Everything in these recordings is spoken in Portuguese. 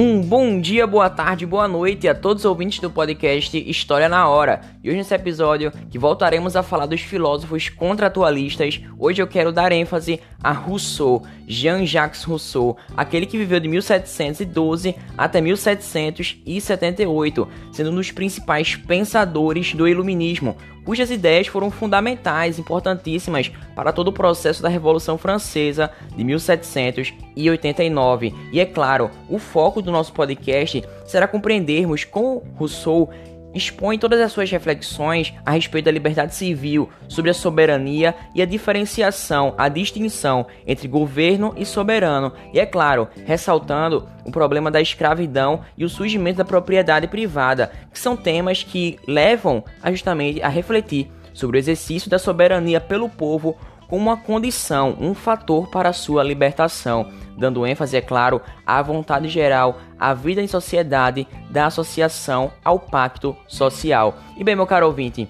Um bom dia, boa tarde, boa noite a todos os ouvintes do podcast História na Hora. E hoje nesse episódio, que voltaremos a falar dos filósofos contratualistas, hoje eu quero dar ênfase a Rousseau, Jean-Jacques Rousseau, aquele que viveu de 1712 até 1778, sendo um dos principais pensadores do iluminismo, cujas ideias foram fundamentais, importantíssimas para todo o processo da Revolução Francesa de 1789. E é claro, o foco do nosso podcast será compreendermos como Rousseau expõe todas as suas reflexões a respeito da liberdade civil, sobre a soberania e a diferenciação, a distinção entre governo e soberano, e é claro, ressaltando o problema da escravidão e o surgimento da propriedade privada, que são temas que levam a justamente a refletir sobre o exercício da soberania pelo povo como uma condição, um fator para sua libertação, dando ênfase, é claro, à vontade geral, à vida em sociedade, da associação ao pacto social. E bem, meu caro ouvinte,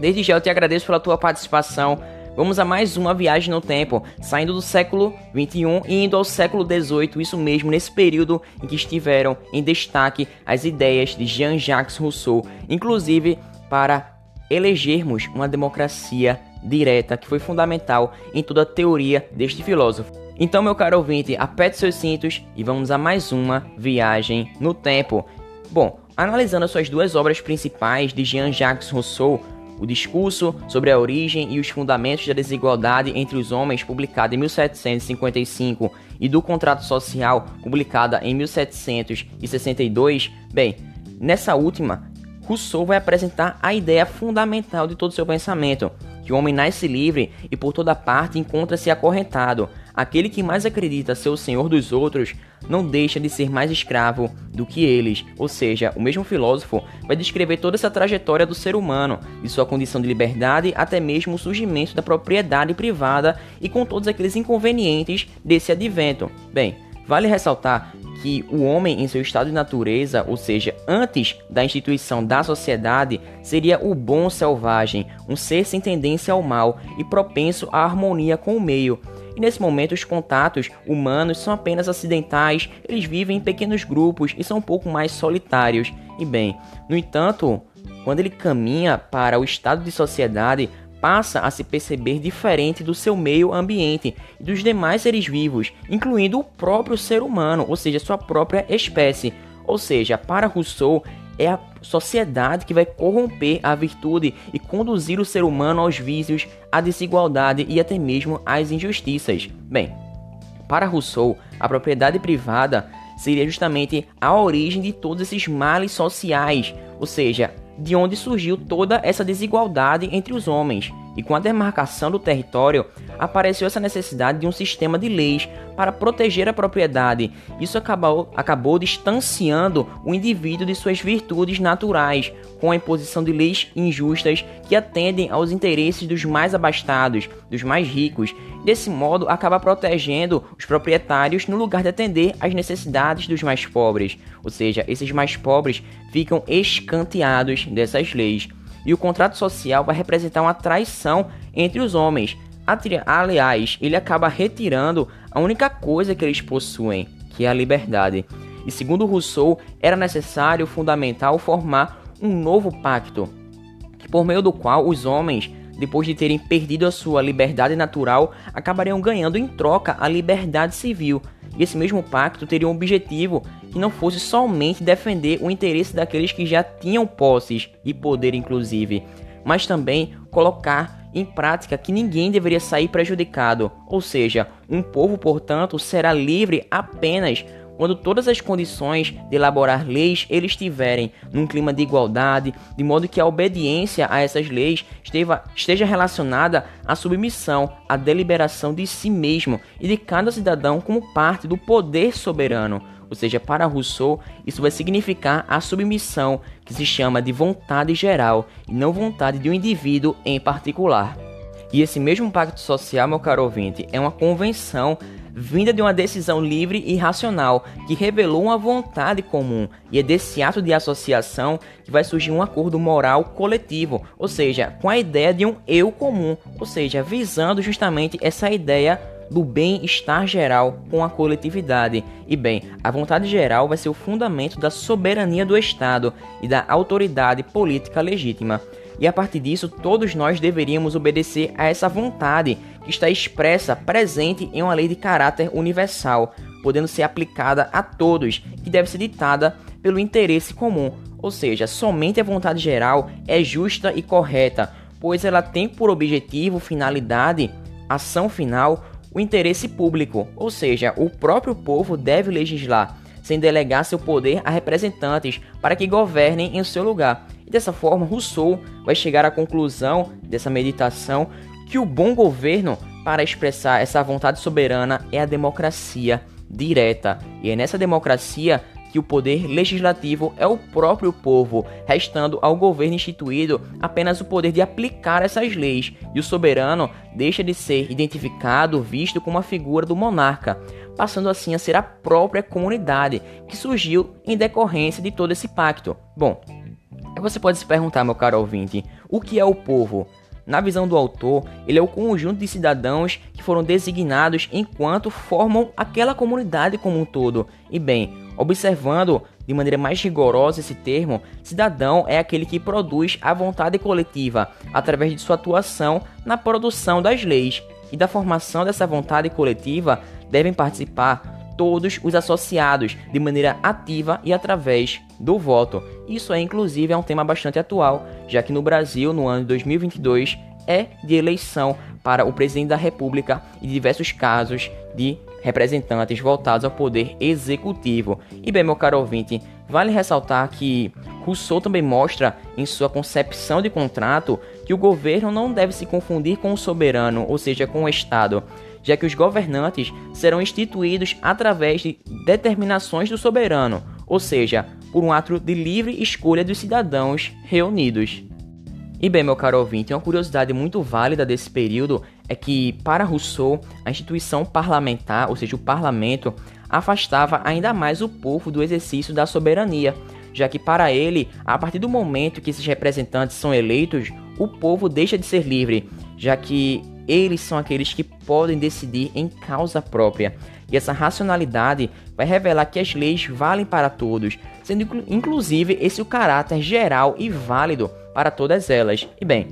desde já eu te agradeço pela tua participação. Vamos a mais uma viagem no tempo, saindo do século 21 e indo ao século 18, isso mesmo, nesse período em que estiveram em destaque as ideias de Jean-Jacques Rousseau, inclusive para elegermos uma democracia direta que foi fundamental em toda a teoria deste filósofo. Então, meu caro ouvinte, aperte seus cintos e vamos a mais uma viagem no tempo. Bom, analisando as suas duas obras principais de Jean-Jacques Rousseau, o Discurso sobre a Origem e os Fundamentos da Desigualdade entre os Homens, publicado em 1755, e do Contrato Social, publicada em 1762, bem, nessa última, Rousseau vai apresentar a ideia fundamental de todo o seu pensamento, que o homem nasce livre e por toda parte encontra-se acorrentado. Aquele que mais acredita ser o senhor dos outros não deixa de ser mais escravo do que eles. Ou seja, o mesmo filósofo vai descrever toda essa trajetória do ser humano, de sua condição de liberdade até mesmo o surgimento da propriedade privada e com todos aqueles inconvenientes desse advento. Bem, vale ressaltar que o homem, em seu estado de natureza, ou seja, antes da instituição da sociedade, seria o bom selvagem, um ser sem tendência ao mal e propenso à harmonia com o meio. E nesse momento, os contatos humanos são apenas acidentais, eles vivem em pequenos grupos e são um pouco mais solitários. E bem, no entanto, quando ele caminha para o estado de sociedade, passa a se perceber diferente do seu meio ambiente e dos demais seres vivos, incluindo o próprio ser humano, ou seja, sua própria espécie. Ou seja, para Rousseau, é a sociedade que vai corromper a virtude e conduzir o ser humano aos vícios, à desigualdade e até mesmo às injustiças. Bem, para Rousseau, a propriedade privada seria justamente a origem de todos esses males sociais, ou seja, de onde surgiu toda essa desigualdade entre os homens. E com a demarcação do território, apareceu essa necessidade de um sistema de leis para proteger a propriedade. Isso acabou, acabou distanciando o indivíduo de suas virtudes naturais, com a imposição de leis injustas que atendem aos interesses dos mais abastados, dos mais ricos. Desse modo, acaba protegendo os proprietários no lugar de atender às necessidades dos mais pobres. Ou seja, esses mais pobres ficam escanteados dessas leis e o contrato social vai representar uma traição entre os homens. Aliás, ele acaba retirando a única coisa que eles possuem, que é a liberdade. E segundo Rousseau, era necessário, fundamental, formar um novo pacto, por meio do qual os homens, depois de terem perdido a sua liberdade natural, acabariam ganhando em troca a liberdade civil. E esse mesmo pacto teria um objetivo que não fosse somente defender o interesse daqueles que já tinham posses e poder, inclusive, mas também colocar em prática que ninguém deveria sair prejudicado, ou seja, um povo, portanto, será livre apenas quando todas as condições de elaborar leis eles estiverem num clima de igualdade, de modo que a obediência a essas leis esteja relacionada à submissão, à deliberação de si mesmo e de cada cidadão como parte do poder soberano. Ou seja, para Rousseau, isso vai significar a submissão, que se chama de vontade geral e não vontade de um indivíduo em particular. E esse mesmo pacto social, meu caro ouvinte, é uma convenção vinda de uma decisão livre e racional que revelou uma vontade comum, e é desse ato de associação que vai surgir um acordo moral coletivo, ou seja, com a ideia de um eu comum, ou seja, visando justamente essa ideia do bem-estar geral com a coletividade. E bem, a vontade geral vai ser o fundamento da soberania do Estado e da autoridade política legítima. E a partir disso, todos nós deveríamos obedecer a essa vontade que está expressa, presente em uma lei de caráter universal, podendo ser aplicada a todos, que deve ser ditada pelo interesse comum, ou seja, somente a vontade geral é justa e correta, pois ela tem por objetivo, finalidade, ação final, o interesse público, ou seja, o próprio povo deve legislar, sem delegar seu poder a representantes para que governem em seu lugar. E dessa forma, Rousseau vai chegar à conclusão dessa meditação que o bom governo para expressar essa vontade soberana é a democracia direta. E é nessa democracia que o poder legislativo é o próprio povo, restando ao governo instituído apenas o poder de aplicar essas leis, e o soberano deixa de ser identificado, visto como a figura do monarca, passando assim a ser a própria comunidade que surgiu em decorrência de todo esse pacto. Bom, você pode se perguntar, meu caro ouvinte, o que é o povo? Na visão do autor, ele é o conjunto de cidadãos que foram designados enquanto formam aquela comunidade como um todo. E bem, observando de maneira mais rigorosa esse termo, cidadão é aquele que produz a vontade coletiva através de sua atuação na produção das leis. E da formação dessa vontade coletiva devem participar todos os associados de maneira ativa e através do voto. Isso é inclusive é um tema bastante atual, já que no Brasil, no ano de 2022, é de eleição para o presidente da República e diversos casos de representantes voltados ao poder executivo. E bem, meu caro ouvinte, vale ressaltar que Rousseau também mostra em sua concepção de contrato que o governo não deve se confundir com o soberano, ou seja, com o Estado já que os governantes serão instituídos através de determinações do soberano, ou seja, por um ato de livre escolha dos cidadãos reunidos. E bem, meu caro ouvinte, uma curiosidade muito válida desse período é que, para Rousseau, a instituição parlamentar, ou seja, o parlamento, afastava ainda mais o povo do exercício da soberania, já que para ele, a partir do momento que esses representantes são eleitos, o povo deixa de ser livre, já que eles são aqueles que podem decidir em causa própria. E essa racionalidade vai revelar que as leis valem para todos, sendo inclusive esse o caráter geral e válido para todas elas. E bem,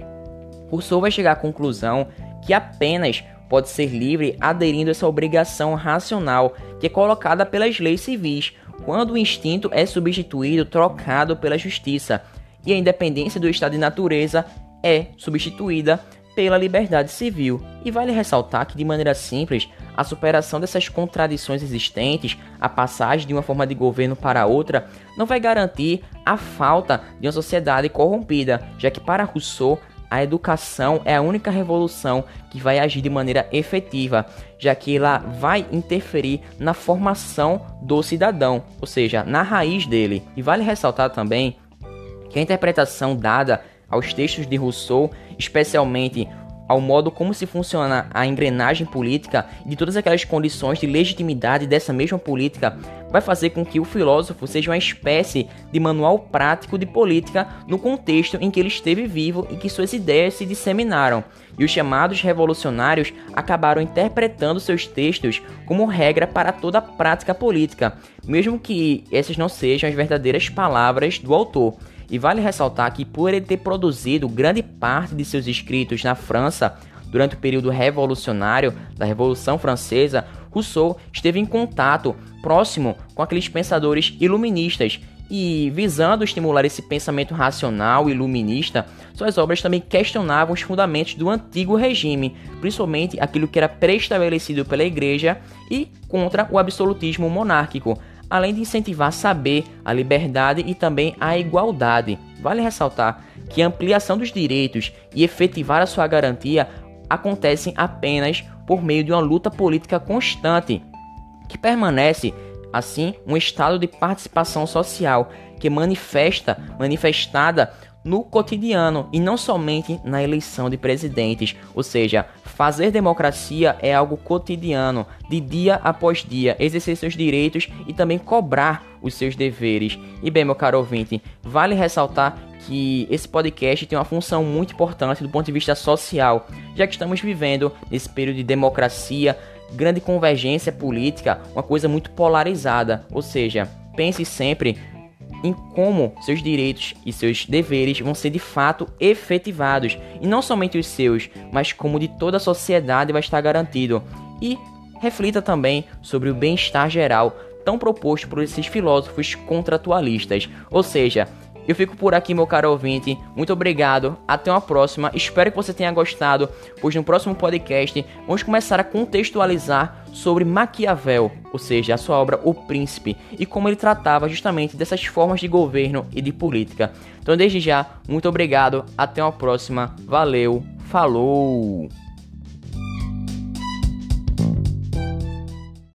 Rousseau vai chegar à conclusão que apenas pode ser livre aderindo a essa obrigação racional que é colocada pelas leis civis, quando o instinto é substituído, trocado pela justiça, e a independência do estado de natureza é substituída pela liberdade civil. E vale ressaltar que, de maneira simples, a superação dessas contradições existentes, a passagem de uma forma de governo para outra, não vai garantir a falta de uma sociedade corrompida, já que, para Rousseau, a educação é a única revolução que vai agir de maneira efetiva, já que ela vai interferir na formação do cidadão, ou seja, na raiz dele. E vale ressaltar também que a interpretação dada aos textos de Rousseau, especialmente ao modo como se funciona a engrenagem política e de todas aquelas condições de legitimidade dessa mesma política, vai fazer com que o filósofo seja uma espécie de manual prático de política no contexto em que ele esteve vivo e que suas ideias se disseminaram. E os chamados revolucionários acabaram interpretando seus textos como regra para toda a prática política, mesmo que essas não sejam as verdadeiras palavras do autor. E vale ressaltar que, por ele ter produzido grande parte de seus escritos na França durante o período revolucionário da Revolução Francesa, Rousseau esteve em contato próximo com aqueles pensadores iluministas e, visando estimular esse pensamento racional iluminista, suas obras também questionavam os fundamentos do antigo regime, principalmente aquilo que era preestabelecido pela Igreja e contra o absolutismo monárquico, além de incentivar saber, a liberdade e também a igualdade. Vale ressaltar que a ampliação dos direitos e efetivar a sua garantia acontecem apenas por meio de uma luta política constante, que permanece assim um estado de participação social que manifesta, manifestada no cotidiano e não somente na eleição de presidentes. Ou seja, fazer democracia é algo cotidiano, de dia após dia, exercer seus direitos e também cobrar os seus deveres. E bem, meu caro ouvinte, vale ressaltar que esse podcast tem uma função muito importante do ponto de vista social, já que estamos vivendo nesse período de democracia grande convergência política uma coisa muito polarizada, ou seja, pense sempre em como seus direitos e seus deveres vão ser de fato efetivados, e não somente os seus, mas como de toda a sociedade vai estar garantido. E reflita também sobre o bem-estar geral tão proposto por esses filósofos contratualistas, ou seja, eu fico por aqui, meu caro ouvinte. Muito obrigado. Até uma próxima. Espero que você tenha gostado, pois no próximo podcast vamos começar a contextualizar sobre Maquiavel, ou seja, a sua obra O Príncipe, e como ele tratava justamente dessas formas de governo e de política. Então, desde já, muito obrigado. Até uma próxima. Valeu. Falou.